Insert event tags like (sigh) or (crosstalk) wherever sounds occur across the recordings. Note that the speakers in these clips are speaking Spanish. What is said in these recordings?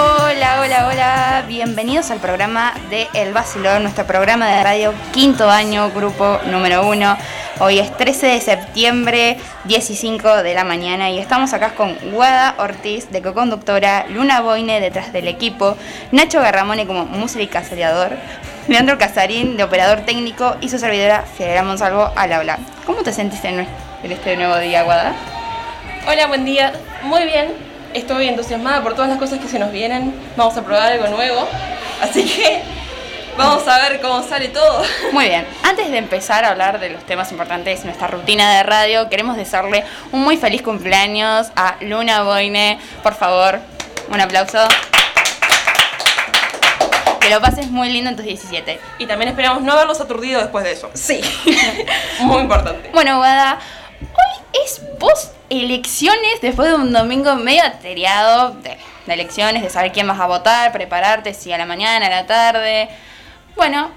Hola, hola, hola, bienvenidos al programa de El Vacilón, nuestro programa de radio quinto año, grupo número uno. Hoy es 13 de septiembre, 10 y 5 de la mañana y estamos acá con Guada Ortiz de coconductora, Luna Boine detrás del equipo, Nacho Garramone como música seriador, Leandro Casarín de operador técnico y su servidora Fiorella Monsalvo al habla. ¿Cómo te sentiste en en este nuevo día, Guada? Hola, buen día. Muy bien. Estoy entusiasmada por todas las cosas que se nos vienen. Vamos a probar algo nuevo. Así que vamos a ver cómo sale todo. Muy bien, antes de empezar a hablar de los temas importantes de nuestra rutina de radio, queremos desearle un muy feliz cumpleaños a Luna Boine. Por favor, un aplauso. Que lo pases muy lindo en tus 17. Y también esperamos no haberlos aturdido después de eso. Sí. (laughs) Muy importante. Bueno, Guada, hoy es post elecciones después de un domingo medio ateriado de, de elecciones, de saber quién vas a votar, prepararte si a la mañana, a la tarde. Bueno,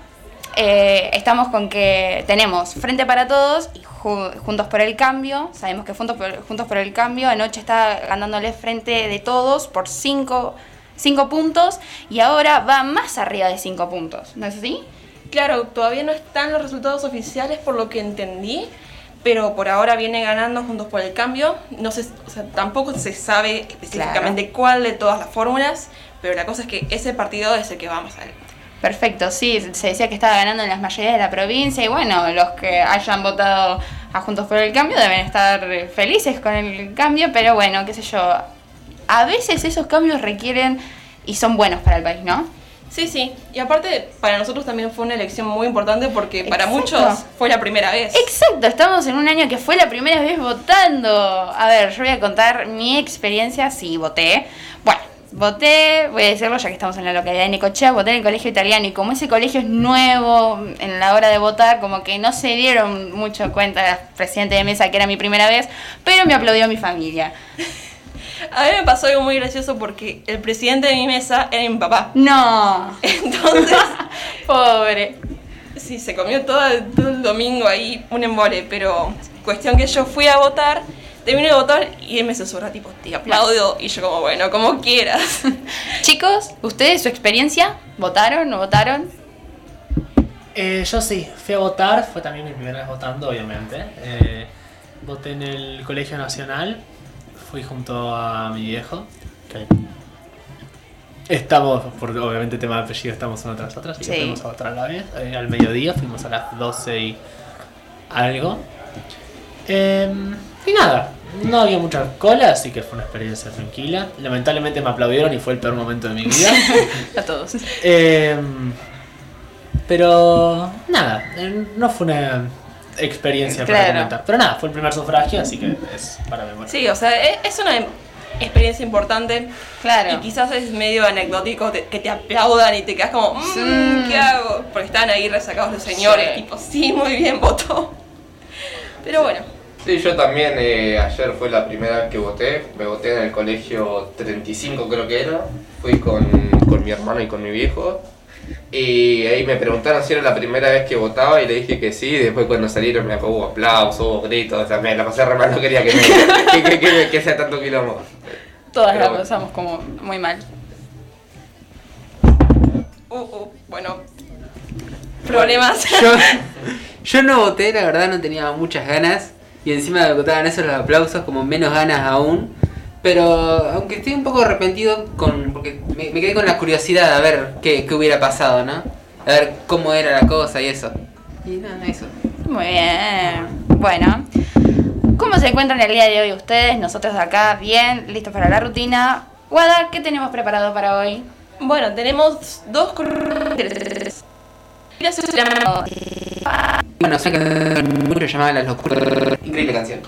eh, estamos con que tenemos Frente para Todos y Ju- Juntos por el Cambio. Sabemos que Juntos por, Juntos por el Cambio anoche está ganándole Frente de Todos por 5 puntos y ahora va más arriba de 5 puntos. ¿No es así? Claro, todavía no están los resultados oficiales por lo que entendí. Pero por ahora viene ganando Juntos por el Cambio. No se, o sea, tampoco se sabe específicamente cuál de todas las fórmulas. Pero la cosa es que ese partido es el que va más adelante. Perfecto, sí, se decía que estaba ganando en las mayorías de la provincia y bueno, los que hayan votado a Juntos por el Cambio deben estar felices con el cambio, pero bueno, qué sé yo, a veces esos cambios requieren y son buenos para el país, ¿no? Sí, sí. Y aparte, para nosotros también fue una elección muy importante porque para Exacto. muchos fue la primera vez. Exacto, estamos en un año que fue la primera vez votando. A ver, yo voy a contar mi experiencia, sí, voté. Bueno, voté, voy a decirlo ya que estamos en la localidad de Necochea, voté en el colegio italiano y como ese colegio es nuevo en la hora de votar, como que no se dieron mucho cuenta la presidente de mesa que era mi primera vez, pero me aplaudió mi familia. (laughs) A mí me pasó algo muy gracioso porque el presidente de mi mesa era mi papá. No, (laughs) Entonces, (laughs) pobre. sí, se comió todo el, todo el domingo ahí un embole, pero cuestión que yo fui a votar, terminé de votar y él me susurra tipo, te aplaudo. Y yo como, bueno, como quieras. (laughs) Chicos, ¿ustedes su experiencia? ¿Votaron? ¿No votaron? Eh, yo sí, fui a votar, fue también mi primera vez votando, obviamente. Eh, voté en el Colegio Nacional, fui junto a mi viejo. que Estamos, por obviamente tema de apellido, estamos una tras otra, así que Sí. fuimos a votar a la vez. Eh, al mediodía, fuimos a las 12 y algo. Y nada, no había mucha cola, así que fue una experiencia tranquila. Lamentablemente me aplaudieron y fue el peor momento de mi vida. (laughs) A todos. Eh, pero nada, eh, no fue una experiencia Claro. para comentar. Pero nada, fue el primer sufragio, así que es para memoria. Sí, o sea, e- es una experiencia importante. Claro. Y quizás es medio anecdótico te- que te aplaudan y te quedas como, "Mm, Sí. ¿qué hago? Porque están ahí resacados los señores, Sí. tipo, sí, muy bien, votó. Pero bueno, Sí, yo también eh, ayer fue la primera vez que voté, me voté en el colegio 35 creo que era, fui con, con mi hermano y con mi viejo y ahí me preguntaron si era la primera vez que votaba y le dije que sí, y después cuando salieron me hubo aplausos, hubo gritos, también la pasé re mal, no quería que, me, que, que, que- que sea tanto quilombo. Todas Pero la bueno. pasamos como muy mal. uh, uh, bueno, problemas. Yo, (laughs) yo no voté, la verdad no tenía muchas ganas. Y encima me botaban esos los aplausos, como menos ganas aún. Pero aunque estoy un poco arrepentido con. porque me, me quedé con la curiosidad a ver qué, qué hubiera pasado, ¿no? A ver cómo era la cosa y eso. Y nada, eso. Muy bien. Bueno, ¿cómo se encuentran el día de hoy ustedes? Nosotros de acá, bien, listos para la rutina. Guada, ¿qué tenemos preparado para hoy? Bueno, tenemos dos Bueno, sé que mucho llamaba las locuras. Increíble canción.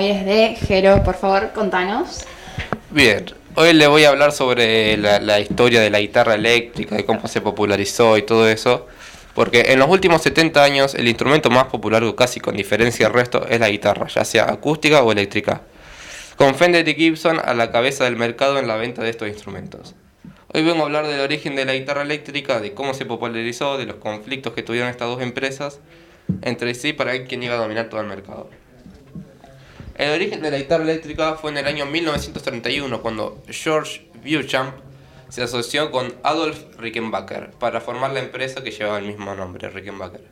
Hoy es de Jero, por favor, contanos. Bien, hoy le voy a hablar sobre la, la historia de la guitarra eléctrica, de cómo se popularizó y todo eso. Porque en los últimos 70 años el instrumento más popular, casi con diferencia del resto, es la guitarra, ya sea acústica o eléctrica. Con Fender y Gibson a la cabeza del mercado en la venta de estos instrumentos. Hoy vengo a hablar del origen de la guitarra eléctrica, de cómo se popularizó, de los conflictos que tuvieron estas dos empresas entre sí para ver quién iba a dominar todo el mercado. El origen de la guitarra eléctrica fue en el año 1931 cuando George Beauchamp se asoció con Adolf Rickenbacker para formar la empresa que llevaba el mismo nombre, Rickenbacker,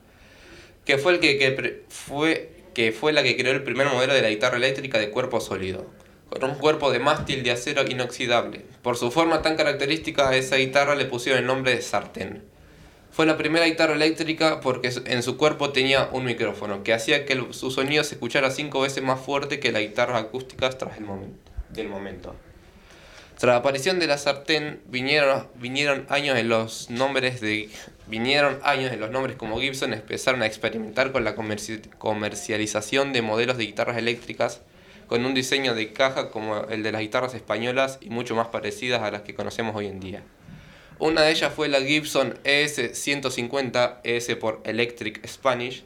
que fue, el que, fue, que fue la que creó el primer modelo de la guitarra eléctrica de cuerpo sólido, con un cuerpo de mástil de acero inoxidable. Por su forma tan característica a esa guitarra le pusieron el nombre de sartén. Fue la primera guitarra eléctrica porque en su cuerpo tenía un micrófono que hacía que el- su sonido se escuchara cinco veces más fuerte que las guitarras acústicas tras el del momento. Tras la aparición de la sartén vinieron, vinieron años en los nombres de vinieron años en los nombres como Gibson empezaron a experimentar con la comerci- comercialización de modelos de guitarras eléctricas con un diseño de caja como el de las guitarras españolas y mucho más parecidas a las que conocemos hoy en día. Una de ellas fue la Gibson E ES-150, ES por Electric Spanish,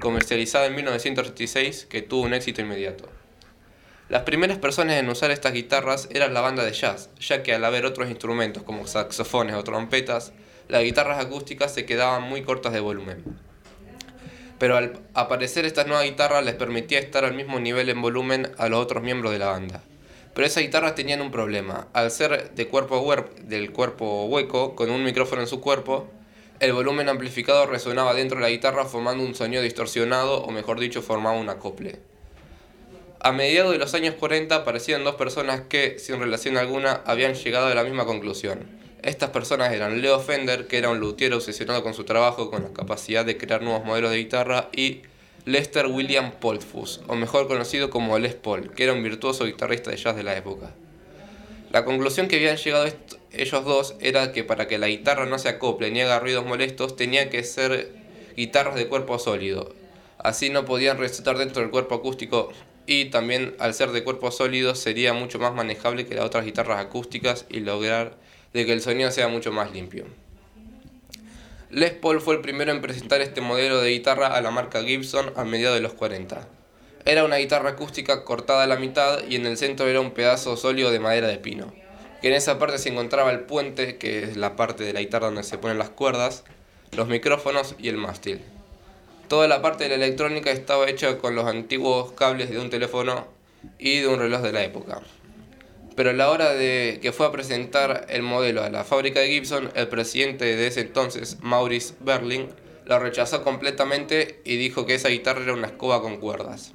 comercializada en 1936, que tuvo un éxito inmediato. Las primeras personas en usar estas guitarras eran la banda de jazz, ya que al haber otros instrumentos como saxofones o trompetas, las guitarras acústicas se quedaban muy cortas de volumen. Pero al aparecer estas nuevas guitarras les permitía estar al mismo nivel en volumen a los otros miembros de la banda. Pero esas guitarras tenían un problema. Al ser de cuerpo del cuerpo hueco, con un micrófono en su cuerpo, el volumen amplificado resonaba dentro de la guitarra formando un sonido distorsionado, o mejor dicho, formaba un acople. A mediados de los años 40 aparecieron dos personas que, sin relación alguna, habían llegado a la misma conclusión. Estas personas eran Leo Fender, que era un luthier obsesionado con su trabajo, con la capacidad de crear nuevos modelos de guitarra, y Lester William Poultfus, o mejor conocido como Les Paul, que era un virtuoso guitarrista de jazz de la época. La conclusión que habían llegado ellos dos era que para que la guitarra no se acople ni haga ruidos molestos, tenía que ser guitarras de cuerpo sólido. Así no podían resaltar dentro del cuerpo acústico y también al ser de cuerpo sólido sería mucho más manejable que las otras guitarras acústicas y lograr de que el sonido sea mucho más limpio. Les Paul fue el primero en presentar este modelo de guitarra a la marca Gibson a mediados de los 40. Era una guitarra acústica cortada a la mitad y en el centro era un pedazo sólido de madera de pino. Que en esa parte se encontraba el puente, que es la parte de la guitarra donde se ponen las cuerdas, los micrófonos y el mástil. Toda la parte de la electrónica estaba hecha con los antiguos cables de un teléfono y de un reloj de la época. Pero a la hora de que fue a presentar el modelo a la fábrica de Gibson, el presidente de ese entonces, Maurice Berling, la rechazó completamente y dijo que esa guitarra era una escoba con cuerdas.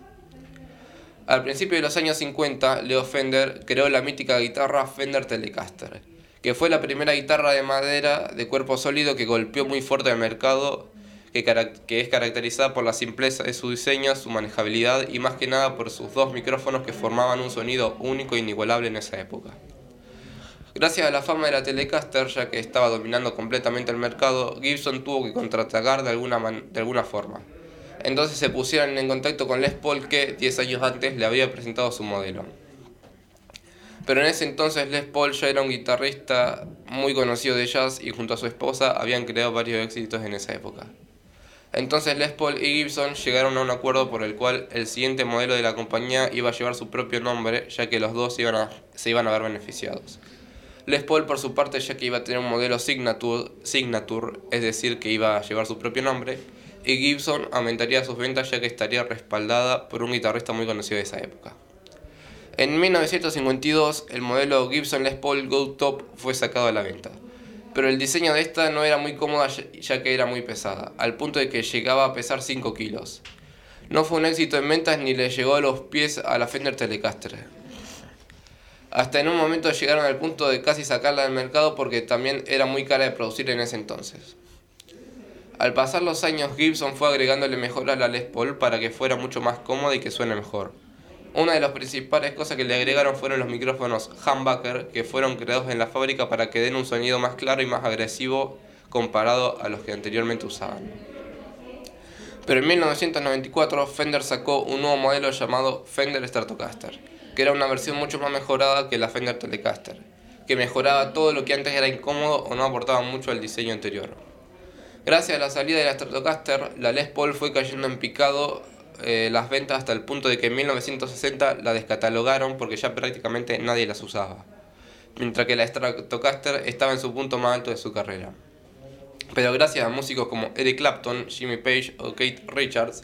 Al principio de los años 50, Leo Fender creó la mítica guitarra Fender Telecaster, que fue la primera guitarra de madera de cuerpo sólido que golpeó muy fuerte al mercado, que, que es caracterizada por la simpleza de su diseño, su manejabilidad y más que nada por sus dos micrófonos que formaban un sonido único e inigualable en esa época. Gracias a la fama de la Telecaster, ya que estaba dominando completamente el mercado, Gibson tuvo que contraatacar de alguna, de alguna forma. Entonces se pusieron en contacto con Les Paul que 10 años antes le había presentado su modelo. Pero en ese entonces Les Paul ya era un guitarrista muy conocido de jazz y junto a su esposa habían creado varios éxitos en esa época. Entonces Les Paul y Gibson llegaron a un acuerdo por el cual el siguiente modelo de la compañía iba a llevar su propio nombre, ya que los dos iban a- se iban a ver beneficiados. Les Paul por su parte ya que iba a tener un modelo Signature, Signature, es decir, que iba a llevar su propio nombre, y Gibson aumentaría sus ventas ya que estaría respaldada por un guitarrista muy conocido de esa época. En 1952, el modelo Gibson Les Paul Go Top fue sacado a la venta. Pero el diseño de esta no era muy cómoda ya- que era muy pesada, al punto de que llegaba a pesar 5 kilos. No fue un éxito en ventas ni le llegó a los pies a la Fender Telecaster. Hasta en un momento llegaron al punto de casi sacarla del mercado porque también era muy cara de producir en ese entonces. Al pasar los años, Gibson fue agregándole mejoras a la Les Paul para que fuera mucho más cómoda y que suene mejor. Una de las principales cosas que le agregaron fueron los micrófonos humbucker que fueron creados en la fábrica para que den un sonido más claro y más agresivo comparado a los que anteriormente usaban. Pero en 1994 Fender sacó un nuevo modelo llamado Fender Stratocaster, que era una versión mucho más mejorada que la Fender Telecaster, que mejoraba todo lo que antes era incómodo o no aportaba mucho al diseño anterior. Gracias a la salida de la Stratocaster, la Les Paul fue cayendo en picado eh, las ventas hasta el punto de que en 1960 la descatalogaron porque ya prácticamente nadie las usaba, mientras que la Stratocaster estaba en su punto más alto de su carrera. Pero gracias a músicos como Eric Clapton, Jimmy Page o Kate Richards,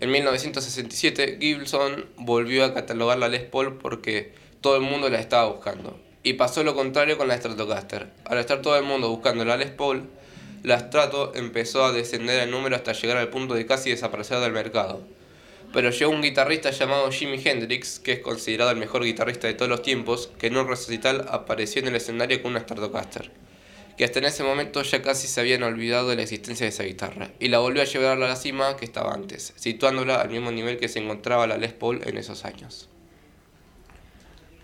en 1967 Gibson volvió a catalogar la Les Paul porque todo el mundo la estaba buscando. Y pasó lo contrario con la Stratocaster. Al estar todo el mundo buscando la Les Paul, la Strato empezó a descender en número hasta llegar al punto de casi desaparecer del mercado. Pero llegó un guitarrista llamado Jimi Hendrix, que es considerado el mejor guitarrista de todos los tiempos, que en un recital apareció en el escenario con una Stratocaster que hasta en ese momento ya casi se habían olvidado de la existencia de esa guitarra, y la volvió a llevar a la cima que estaba antes, situándola al mismo nivel que se encontraba la Les Paul en esos años.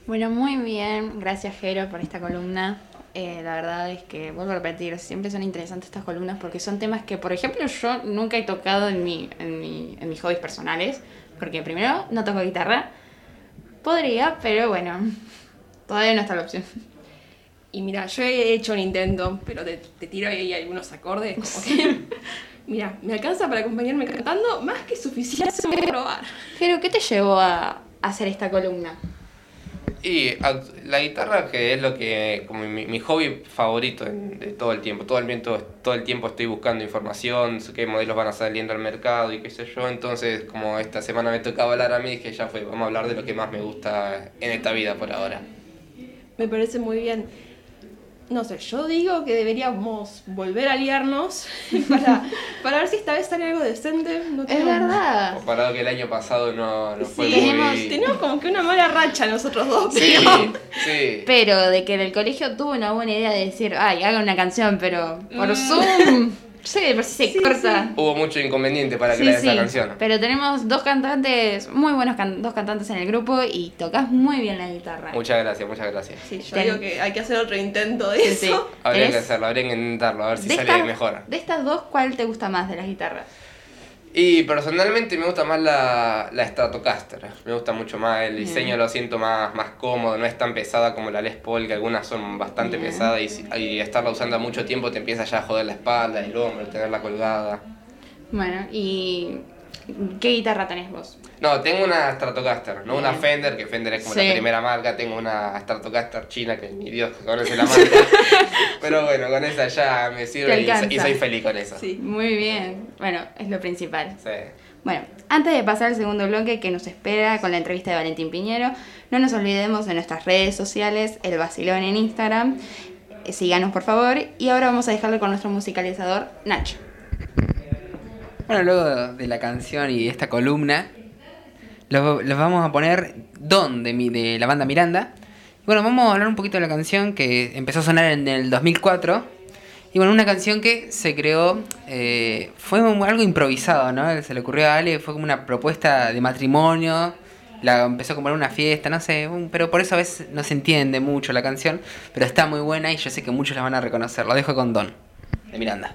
Bueno, muy bien. Gracias, Jero, por esta columna. Eh, la verdad es que, vuelvo a repetir, siempre son interesantes estas columnas porque son temas que, por ejemplo, yo nunca he tocado en, mi, en, mi, en mis hobbies personales. Porque primero, no toco guitarra. Podría, pero bueno, (laughs) todavía no está la opción. Y mira, yo he hecho un intento, pero te, te tiro ahí algunos acordes, como que... (laughs) mira, me alcanza para acompañarme cantando, más que suficiente para probar. Jero, ¿qué te llevó a hacer esta columna? Y la guitarra que es lo que, como mi, mi hobby favorito en- de todo el tiempo, todo el, todo el tiempo estoy buscando información, qué modelos van a saliendo al mercado y qué sé yo, entonces como esta semana me tocaba hablar a mí, dije ya fue, vamos a hablar de lo que más me gusta en esta vida por ahora. Me parece muy bien. No sé, yo digo que deberíamos volver a aliarnos (laughs) para, para ver si esta vez sale algo decente. No Es tenemos- verdad. Comparado que el año pasado no, no fue Sí, Tenemos- muy... tenemos como que una mala racha nosotros dos. Sí, pero- sí. Pero de que en el colegio tuvo una buena idea de decir, ay, haga una canción, pero por Mm. Zoom. Sí, de por sí se Sí, corta. Hubo mucho inconveniente para Sí, crear sí, esa canción. Pero tenemos dos cantantes, muy buenos can- dos cantantes en el grupo y tocas muy bien la guitarra. Muchas gracias, muchas gracias. Sí, yo Ten- digo que hay que hacer otro intento de Sí, eso. sí. Habría que hacerlo, habría que intentarlo, a ver si de, sale estas- mejor. de estas dos, ¿cuál te gusta más de las guitarras? Y personalmente me gusta más la, la Stratocaster. Me gusta mucho más, el diseño lo siento más, más cómodo, no es tan pesada como la Les Paul, que algunas son bastante Bien. pesadas y, y estarla usando mucho tiempo te empieza ya a joder la espalda, el hombro, tenerla colgada. Bueno, ¿y qué guitarra tenés vos? No, tengo una Stratocaster, no una. Fender, que Fender es como Sí. la primera marca, tengo una Stratocaster china que ni Dios conoce la marca. (laughs) Pero bueno, con esa ya me sirve y, soy feliz con eso. Sí. Muy bien. Bueno, es lo principal. Sí. Bueno, antes de pasar al segundo bloque que nos espera con la entrevista de Valentín Piñero, no nos olvidemos de nuestras redes sociales, el vacilón en Instagram. Eh, Síganos por favor. Y ahora vamos a dejarlo con nuestro musicalizador, Nacho. Bueno, luego de la canción y esta columna, los, vamos a poner Don de, mi- de la banda Miranda. Bueno, vamos a hablar un poquito de la canción que empezó a sonar en el 2004. Y bueno, una canción que se creó, eh, fue algo improvisado, ¿no? Se le ocurrió a Ale, fue como una propuesta de matrimonio. La empezó como en una fiesta, no sé, pero por eso a veces no se entiende mucho la canción. Pero está muy buena y yo sé que muchos la van a reconocer. Lo dejo con Don, de Miranda.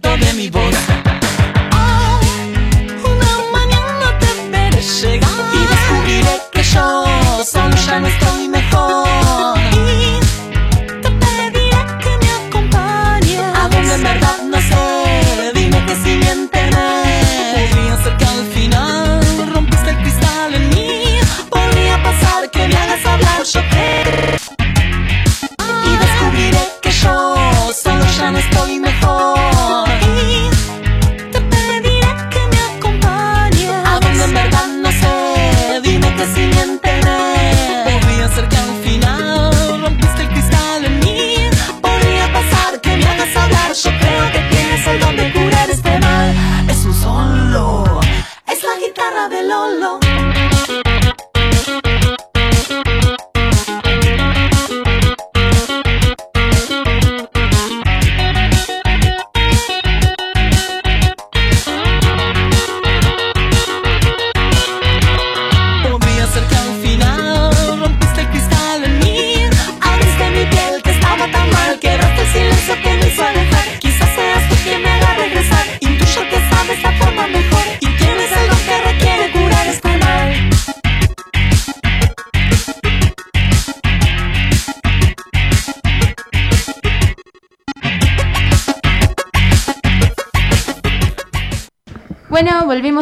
de mi voz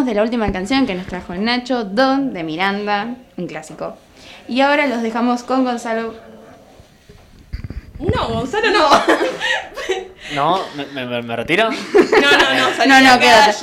de la última canción que nos trajo el Nacho, Don de Miranda, un clásico. Y ahora los dejamos con Gonzalo. No, Gonzalo no. No, (laughs) me, me- me- retiro. No, no, no. salí No, no, quédate.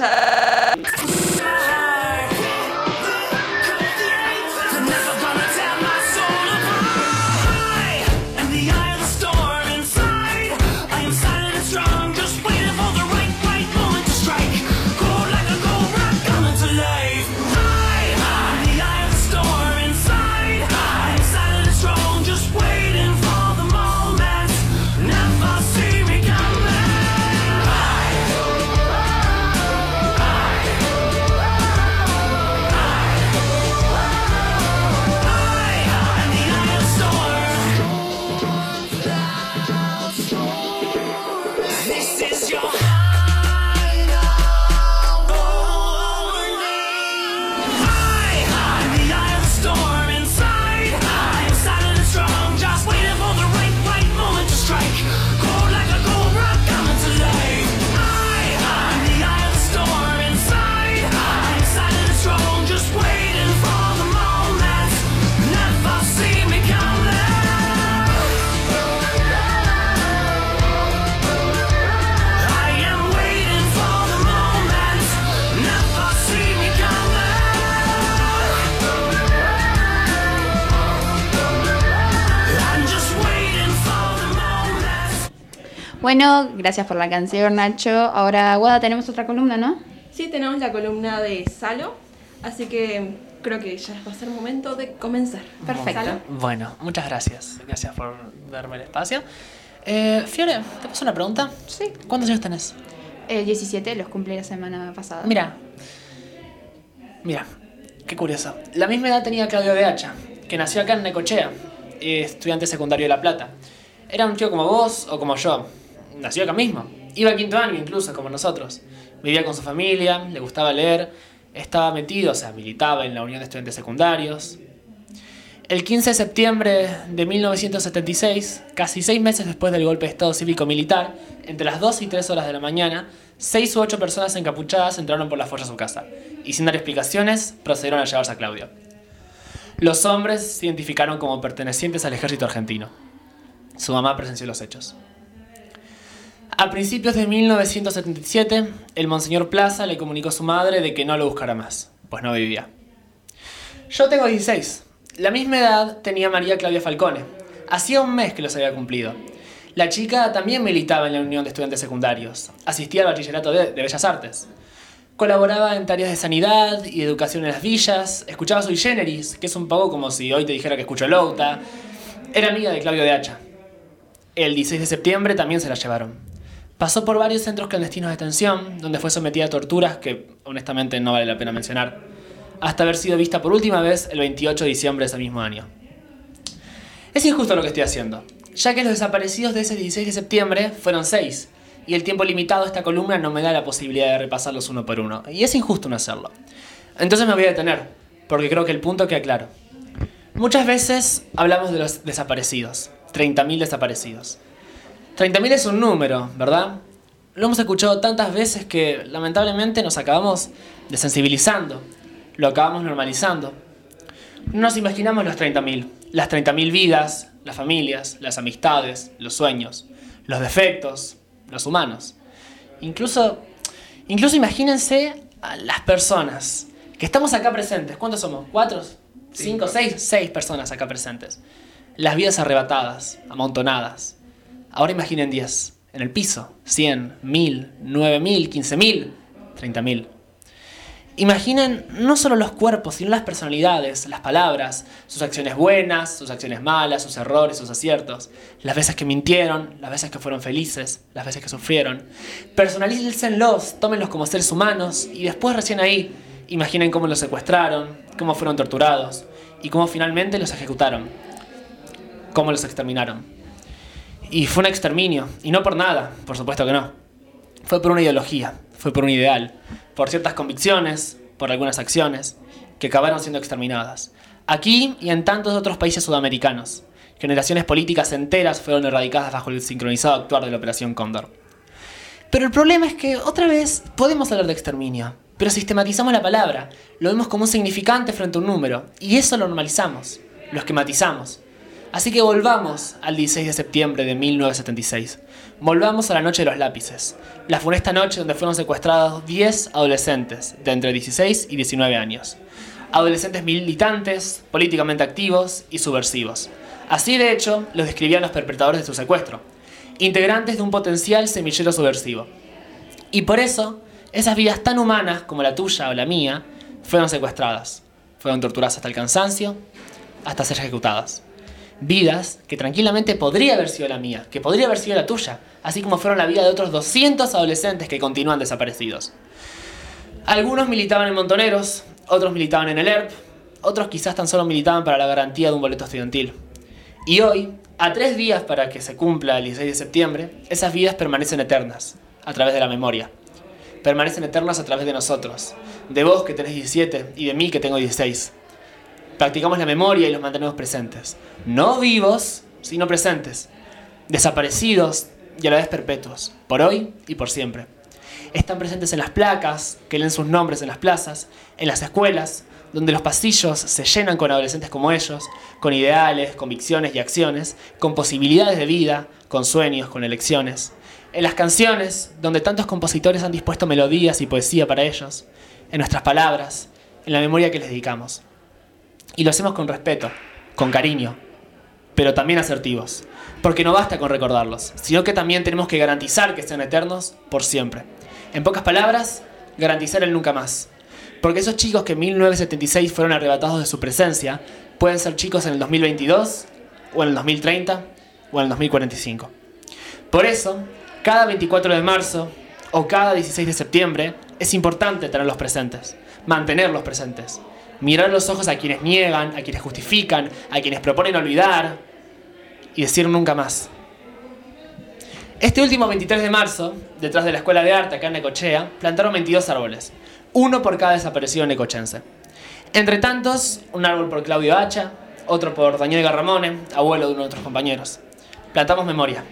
Bueno, gracias por la canción, Nacho. Ahora, Guada, tenemos otra columna, ¿no? Sí, tenemos la columna de Salo, así que creo que ya va a ser momento de comenzar. Perfecto. ¿Salo? Bueno, muchas gracias. Gracias por darme el espacio. Eh, Fiore, ¿te paso una pregunta? Sí. ¿Cuántos años tenés? El 17 los cumplí la semana pasada. Mira. Mira, qué curioso. La misma edad tenía Claudio de Hacha, que nació acá en Necochea, eh, estudiante secundario de La Plata. Era un tío como vos o como yo. Nació acá mismo. Iba a quinto año incluso, como nosotros. Vivía con su familia, le gustaba leer, estaba metido, o sea, militaba en la Unión de Estudiantes Secundarios. El 15 de septiembre de 1976, casi seis meses después del golpe de Estado cívico-militar, entre las 2 y 3 horas de la mañana, seis u ocho personas encapuchadas entraron por la fuerza a su casa y sin dar explicaciones procedieron a llevarse a Claudio. Los hombres se identificaron como pertenecientes al ejército argentino. Su mamá presenció los hechos. A principios de 1977, el monseñor Plaza le comunicó a su madre de que no lo buscara más, pues no vivía. Yo tengo 16. La misma edad tenía María Claudia Falcone. Hacía un mes que los había cumplido. La chica también militaba en la Unión de Estudiantes Secundarios, asistía al Bachillerato de, Bellas Artes. Colaboraba en tareas de sanidad y educación en las villas, escuchaba Sui Generis, que es un poco como si hoy te dijera que escucho Louta. Era amiga de Claudio de Hacha. El 16 de septiembre también se la llevaron. Pasó por varios centros clandestinos de detención, donde fue sometida a torturas que honestamente no vale la pena mencionar, hasta haber sido vista por última vez el 28 de diciembre de ese mismo año. Es injusto lo que estoy haciendo, ya que los desaparecidos de ese 16 de septiembre fueron seis, y el tiempo limitado de esta columna no me da la posibilidad de repasarlos uno por uno, y es injusto no hacerlo. Entonces me voy a detener, porque creo que el punto queda claro. Muchas veces hablamos de los desaparecidos, 30.000 desaparecidos. 30.000 es un número, ¿verdad? Lo hemos escuchado tantas veces que lamentablemente nos acabamos desensibilizando, lo acabamos normalizando. No nos imaginamos los 30.000, las 30.000 vidas, las familias, las amistades, los sueños, los defectos, los humanos. Incluso, incluso imagínense a las personas que estamos acá presentes. ¿Cuántos somos? ¿Cuatro? ¿Cinco? ¿Seis? Seis personas acá presentes. Las vidas arrebatadas, amontonadas. Ahora imaginen 10. En el piso. 100, 1000, 9000, 15000, 30000. Imaginen no solo los cuerpos, sino las personalidades, las palabras, sus acciones buenas, sus acciones malas, sus errores, sus aciertos, las veces que mintieron, las veces que fueron felices, las veces que sufrieron. Personalícenlos, tómenlos como seres humanos y después recién ahí imaginen cómo los secuestraron, cómo fueron torturados y cómo finalmente los ejecutaron, cómo los exterminaron. Y fue un exterminio, y no por nada, por supuesto que no. Fue por una ideología, fue por un ideal, por ciertas convicciones, por algunas acciones, que acabaron siendo exterminadas. Aquí y en tantos otros países sudamericanos, generaciones políticas enteras fueron erradicadas bajo el sincronizado actuar de la Operación Cóndor. Pero el problema es que, otra vez, podemos hablar de exterminio, pero sistematizamos la palabra, lo vemos como un significante frente a un número, y eso lo normalizamos, lo esquematizamos. Así que volvamos al 16 de septiembre de 1976. Volvamos a la noche de los lápices. La funesta noche donde fueron secuestrados 10 adolescentes de entre 16 y 19 años. Adolescentes militantes, políticamente activos y subversivos. Así de hecho los describían los perpetradores de su secuestro. Integrantes de un potencial semillero subversivo. Y por eso, esas vidas tan humanas como la tuya o la mía fueron secuestradas. Fueron torturadas hasta el cansancio, hasta ser ejecutadas vidas que tranquilamente podría haber sido la mía, que podría haber sido la tuya, así como fueron la vida de otros 200 adolescentes que continúan desaparecidos. Algunos militaban en Montoneros, otros militaban en el ERP, otros quizás tan solo militaban para la garantía de un boleto estudiantil. Y hoy, a tres días para que se cumpla el 16 de septiembre, esas vidas permanecen eternas, a través de la memoria. Permanecen eternas a través de nosotros, de vos que tenés 17 y de mí que tengo 16 practicamos la memoria y los mantenemos presentes. No vivos, sino presentes. Desaparecidos y a la vez perpetuos, por hoy y por siempre. Están presentes en las placas, que leen sus nombres en las plazas, en las escuelas, donde los pasillos se llenan con adolescentes como ellos, con ideales, convicciones y acciones, con posibilidades de vida, con sueños, con elecciones. En las canciones, donde tantos compositores han dispuesto melodías y poesía para ellos. En nuestras palabras, en la memoria que les dedicamos. Y lo hacemos con respeto, con cariño, pero también asertivos. Porque no basta con recordarlos, sino que también tenemos que garantizar que sean eternos por siempre. En pocas palabras, garantizar el nunca más. Porque esos chicos que en 1976 fueron arrebatados de su presencia pueden ser chicos en el 2022, o en el 2030, o en el 2045. Por eso, cada 24 de marzo o cada 16 de septiembre es importante tenerlos presentes, mantenerlos presentes mirar los ojos a quienes niegan, a quienes justifican, a quienes proponen olvidar y decir nunca más. Este último 23 de marzo, detrás de la Escuela de Arte acá en Necochea, plantaron 22 árboles, uno por cada desaparecido necochense. Entre tantos, un árbol por Claudio Hacha, otro por Daniel Garramone, abuelo de uno de nuestros compañeros. Plantamos memoria.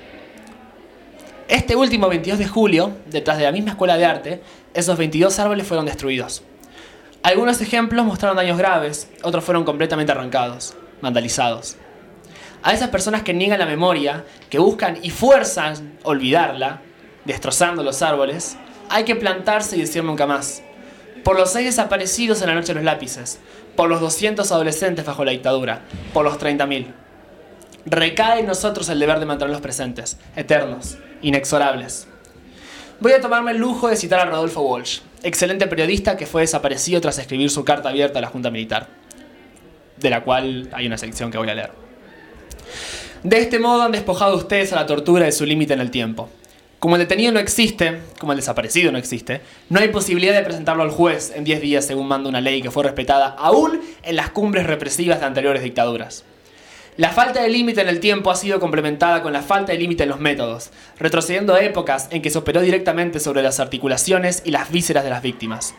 Este último 22 de julio, detrás de la misma Escuela de Arte, esos 22 árboles fueron destruidos. Algunos ejemplos mostraron daños graves, otros fueron completamente arrancados, vandalizados. A esas personas que niegan la memoria, que buscan y fuerzan olvidarla, destrozando los árboles, hay que plantarse y decir nunca más. Por los seis desaparecidos en la noche de los lápices, por los 200 adolescentes bajo la dictadura, por los 30.000. recae en nosotros el deber de mantenerlos presentes, eternos, inexorables. Voy a tomarme el lujo de citar a Rodolfo Walsh, excelente periodista que fue desaparecido tras escribir su carta abierta a la Junta Militar, de la cual hay una sección que voy a leer. De este modo han despojado ustedes a la tortura de su límite en el tiempo. Como el detenido no existe, como el desaparecido no existe, no hay posibilidad de presentarlo al juez en 10 días según manda una ley que fue respetada aún en las cumbres represivas de anteriores dictaduras. La falta de límite en el tiempo ha sido complementada con la falta de límite en los métodos, retrocediendo a épocas en que se operó directamente sobre las articulaciones y las vísceras de las víctimas,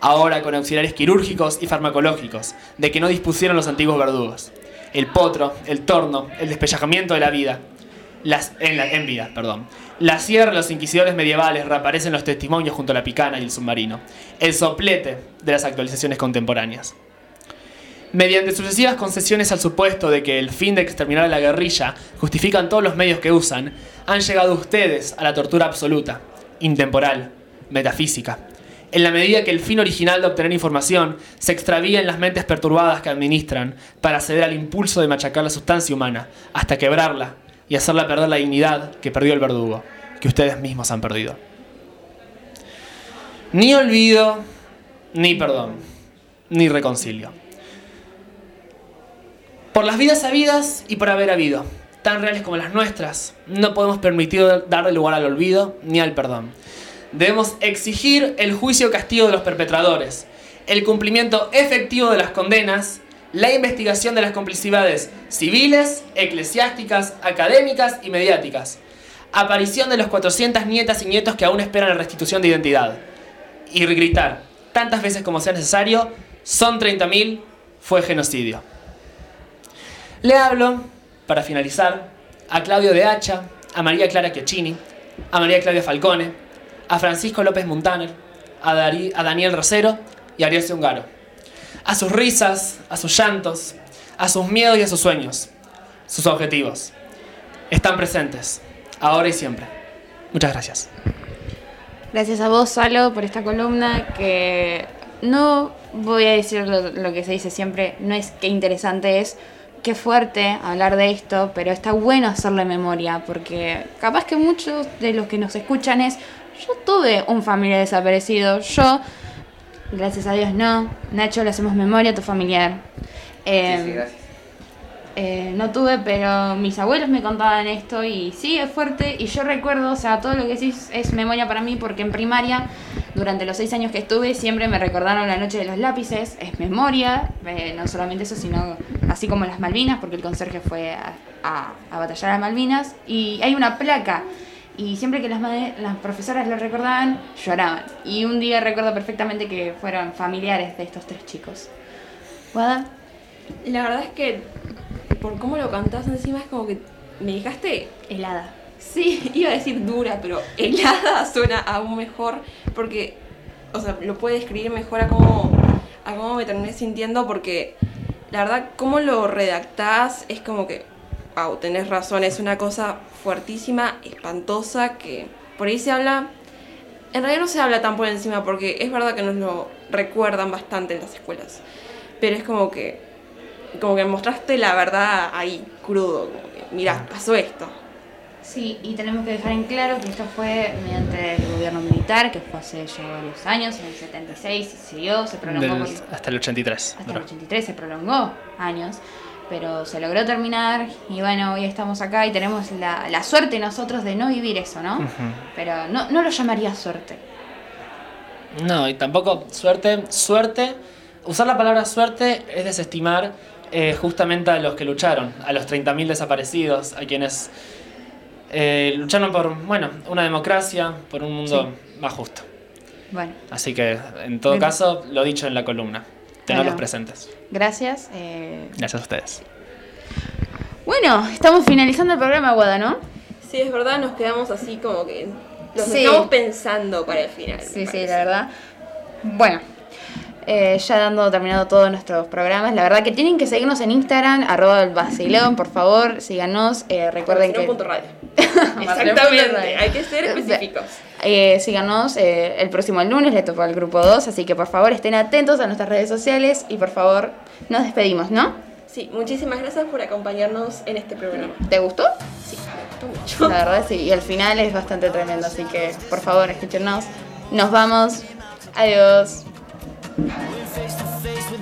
ahora con auxiliares quirúrgicos y farmacológicos, de que no dispusieron los antiguos verdugos. El potro, el torno, el despellejamiento de la vida, las, en, la, vida, perdón. La sierra, los inquisidores medievales reaparecen los testimonios junto a la picana y el submarino. El soplete de las actualizaciones contemporáneas. Mediante sucesivas concesiones al supuesto de que el fin de exterminar a la guerrilla justifican todos los medios que usan, han llegado ustedes a la tortura absoluta, intemporal, metafísica. En la medida que el fin original de obtener información se extravía en las mentes perturbadas que administran para ceder al impulso de machacar la sustancia humana, hasta quebrarla y hacerla perder la dignidad que perdió el verdugo, que ustedes mismos han perdido. Ni olvido, ni perdón, ni reconcilio. Por las vidas habidas y por haber habido, tan reales como las nuestras, no podemos permitir darle lugar al olvido ni al perdón. Debemos exigir el juicio castigo de los perpetradores, el cumplimiento efectivo de las condenas, la investigación de las complicidades civiles, eclesiásticas, académicas y mediáticas, aparición de los 400 nietas y nietos que aún esperan la restitución de identidad, y gritar tantas veces como sea necesario, son 30.000, fue genocidio. Le hablo, para finalizar, a Claudio de Hacha, a María Clara Chiocchini, a María Claudia Falcone, a Francisco López Montaner, a, Daniel Rosero y a Ariel Ungaro. A sus risas, a sus llantos, a sus miedos y a sus sueños, sus objetivos. Están presentes, ahora y siempre. Muchas gracias. Gracias a vos, Salo, por esta columna que no voy a decir lo, lo que se dice siempre, no es qué interesante es, qué fuerte hablar de esto, pero está bueno hacerle memoria, porque capaz que muchos de los que nos escuchan es, yo tuve un familiar desaparecido, yo, gracias a Dios no, Nacho, le hacemos memoria a tu familiar. Em, Sí, sí, gracias. eh, no tuve, pero mis abuelos me contaban esto y sí, es fuerte. Y yo recuerdo, o sea, todo lo que decís es memoria para mí porque en primaria, durante los seis años que estuve, siempre me recordaron la noche de los lápices. Es memoria, eh, no solamente eso, sino así como las Malvinas, porque el conserje fue a, a- a batallar a Malvinas. Y hay una placa. Y siempre que las, las profesoras lo recordaban, lloraban. Y un día recuerdo perfectamente que fueron familiares de estos tres chicos. ¿Guada? La verdad es que por cómo lo cantás encima es como que me dejaste Helada. Sí, (laughs) iba a decir dura, pero helada (laughs) suena aún mejor porque, o sea, lo puede describir mejor a cómo, a cómo me terminé sintiendo porque la verdad, cómo lo redactás es como que, wow, tenés razón, es una cosa fuertísima, espantosa, que por ahí se habla, en realidad no se habla tan por encima porque es verdad que nos lo recuerdan bastante en las escuelas, pero es como que, como que mostraste la verdad ahí, crudo, como que, mirá, pasó esto. Sí, y tenemos que dejar en claro que esto fue mediante el gobierno militar, que fue hace ya varios años, en el 76 se siguió, se prolongó Del- por- hasta el 83. hasta el duró. 83, se prolongó años, pero se logró terminar y bueno, hoy estamos acá y tenemos la, la suerte nosotros de no vivir eso, ¿no? Pero no, no lo llamaría suerte. No, y tampoco suerte. Suerte. Usar la palabra suerte es desestimar eh, justamente a los que lucharon, a los 30.000 desaparecidos, a quienes eh, lucharon por, bueno, una democracia, por un mundo más justo. Bueno, Así que, en todo Bien. caso, lo dicho en la columna. Tenerlos Bueno. presentes. gracias. eh, Gracias a ustedes. Bueno, estamos finalizando el programa, Guada, ¿no? Sí, es verdad, nos quedamos así como que los Sí. dejamos pensando para el final. Sí, sí, la verdad. Bueno, eh, ya dando terminado todos nuestros programas, la verdad que tienen que seguirnos en Instagram, arroba el vacilón, por favor, síganos, eh, recuerden que... Vacilón.radio. (laughs) Exactamente, hay que ser específicos. Eh, síganos eh, el próximo lunes, le toca al grupo 2, así que por favor estén atentos a nuestras redes sociales y por favor nos despedimos, ¿no? Sí, muchísimas gracias por acompañarnos en este programa. ¿Te gustó? Sí, me gustó mucho. La verdad sí, y el final es bastante tremendo, así que por favor escúchenos. Nos vamos. Adiós.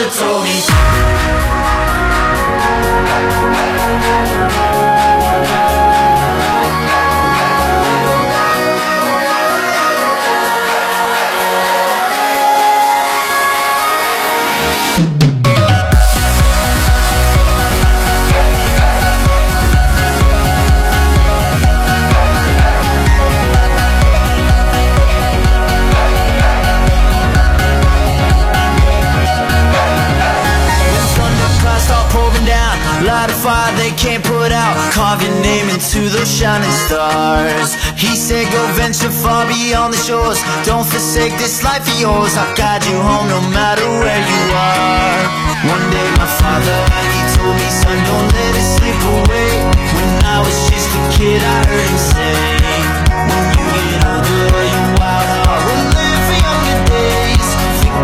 the trophy. Can't put out. Carve your name into those shining stars. He said go venture far beyond the shores. Don't forsake this life of yours. I'll guide you home no matter where you are. One day my father, he told me Son, don't let it slip away. When I was just a kid I heard him say When you get older your wild heart will live for younger days. Think